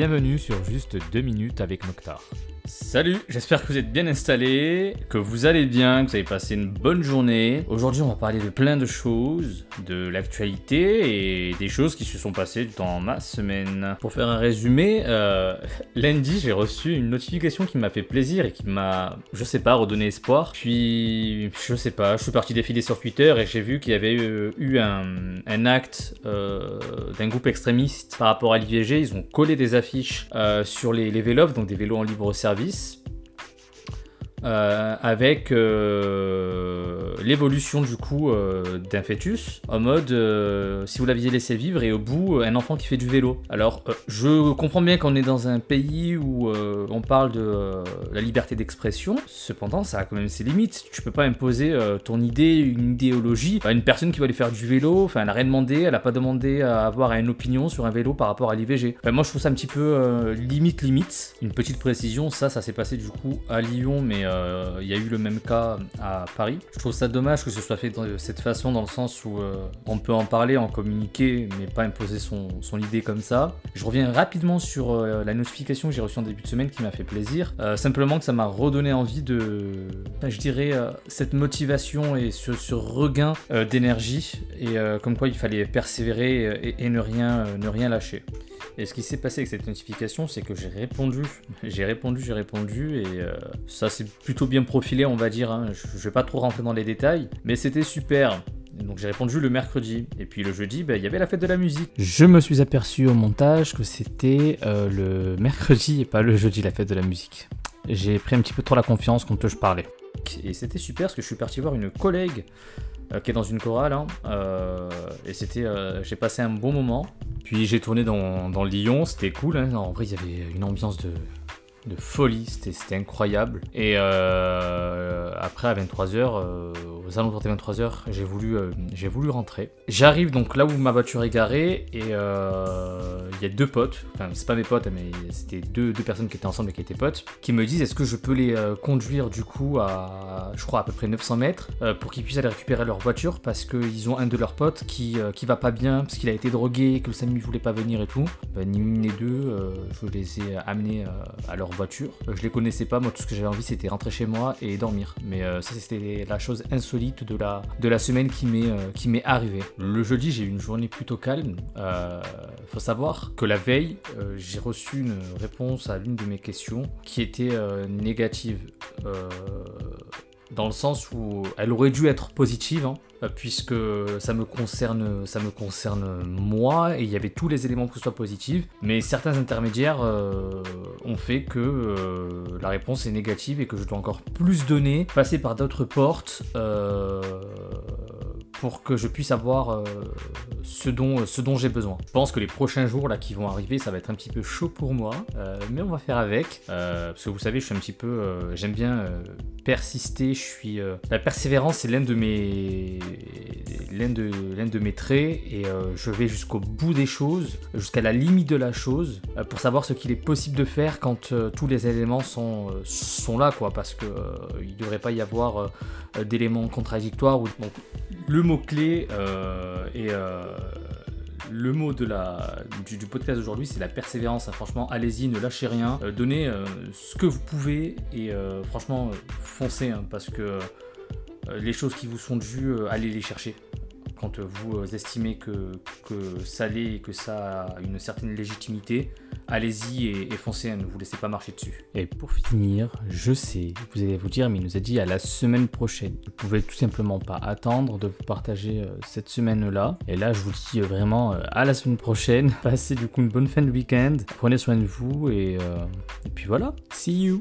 bienvenue sur juste 2 minutes avec Mokhtar. Salut, j'espère que vous êtes bien installés, que vous allez bien, que vous avez passé une bonne journée. Aujourd'hui, on va parler de plein de choses, de l'actualité et des choses qui se sont passées dans ma semaine. Pour faire un résumé, euh, lundi, j'ai reçu une notification qui m'a fait plaisir et qui m'a, je sais pas, redonné espoir. Puis, je sais pas, je suis parti défiler sur Twitter et j'ai vu qu'il y avait eu, eu un, acte euh, d'un groupe extrémiste par rapport à l'IVG. Ils ont collé des affiches euh, sur les vélos, donc des vélos en libre service service euh, avec euh, l'évolution du coup euh, d'un fœtus en mode si vous l'aviez laissé vivre et au bout un enfant qui fait du vélo. Alors je comprends bien qu'on est dans un pays où on parle de la liberté d'expression, cependant ça a quand même ses limites. Tu peux pas imposer ton idée, une idéologie à une personne qui va aller faire du vélo. Enfin, elle a rien demandé, elle a pas demandé à avoir une opinion sur un vélo par rapport à l'IVG. moi je trouve ça un petit peu limite limite. Une petite précision, ça ça s'est passé du coup à Lyon mais euh, il y a eu le même cas à Paris. Je trouve ça dommage que ce soit fait de cette façon, dans le sens où euh, on peut en parler, en communiquer, mais pas imposer son, idée comme ça. Je reviens rapidement sur euh, la notification que j'ai reçue en début de semaine qui m'a fait plaisir. simplement que ça m'a redonné envie de, ben, je dirais, cette motivation et ce, regain d'énergie, et comme quoi il fallait persévérer et, ne rien lâcher. Et ce qui s'est passé avec cette notification, c'est que j'ai répondu, j'ai répondu, j'ai répondu, et ça s'est plutôt bien profilé, on va dire. Hein. Je, vais pas trop rentrer dans les détails, mais c'était super. Donc j'ai répondu le mercredi. Et puis le jeudi, bah, il y avait la fête de la musique. Je me suis aperçu au montage que c'était euh, le mercredi et pas le jeudi la fête de la musique. J'ai pris un petit peu trop la confiance quand je parlais. Et c'était super parce que je suis parti voir une collègue euh, qui est dans une chorale. Hein. Euh, et c'était, j'ai passé un bon moment. Puis j'ai tourné dans, dans Lyon, c'était cool. Hein. En vrai, il y avait une ambiance de, de folie, c'était incroyable. Et euh, après, à 23h, euh, aux alentours des 23h, j'ai voulu, euh, j'ai voulu rentrer. J'arrive donc là où ma voiture est garée et il y a deux potes, enfin, c'est pas mes potes, mais c'était deux, deux, personnes qui étaient ensemble et qui étaient potes, qui me disent est-ce que je peux les conduire du coup à, je crois, à peu près 900 mètres pour qu'ils puissent aller récupérer leur voiture parce qu'ils ont un de leurs potes qui, qui va pas bien, parce qu'il a été drogué, que le Samy voulait pas venir et tout. Ben, ni une ni deux, je les ai amenés à leur voiture. Euh, je les connaissais pas, moi tout ce que j'avais envie c'était rentrer chez moi et dormir. Mais euh, ça c'était la chose insolite de la, de la semaine qui m'est euh, qui m'est arrivée. Le jeudi j'ai eu une journée plutôt calme. faut savoir que la veille j'ai reçu une réponse à l'une de mes questions qui était négative dans le sens où elle aurait dû être positive, hein, puisque ça me concerne, ça me concerne moi, et il y avait tous les éléments pour que ce soit positif, mais certains intermédiaires euh, ont fait que euh, la réponse est négative et que je dois encore plus donner, passer par d'autres portes. Euh, pour que je puisse avoir euh, ce dont, ce dont j'ai besoin. Je pense que les prochains jours là qui vont arriver, ça va être un petit peu chaud pour moi, euh, mais on va faire avec. Euh, parce que vous savez, je suis un petit peu, j'aime bien persister. Je suis, la persévérance, c'est l'un de mes, l'un de, mes traits, et je vais jusqu'au bout des choses, jusqu'à la limite de la chose, pour savoir ce qu'il est possible de faire quand tous les éléments sont, là, quoi, parce que il devrait pas y avoir d'éléments contradictoires ou le mot-clé euh, et euh, le mot de la, du, podcast d'aujourd'hui, c'est la persévérance. Hein. Franchement, allez-y, ne lâchez rien. Euh, donnez ce que vous pouvez et franchement, foncez hein, parce que les choses qui vous sont dues, allez les chercher quand vous estimez que, ça l'est et que ça a une certaine légitimité, allez-y et, foncez, hein, ne vous laissez pas marcher dessus. Et pour finir, je sais, vous allez vous dire, mais il nous a dit à la semaine prochaine. Vous pouvez tout simplement pas attendre de vous partager euh, cette semaine-là. Et là, je vous dis vraiment euh, à la semaine prochaine. Passez du coup une bonne fin de week-end. Prenez soin de vous euh, et puis voilà. See you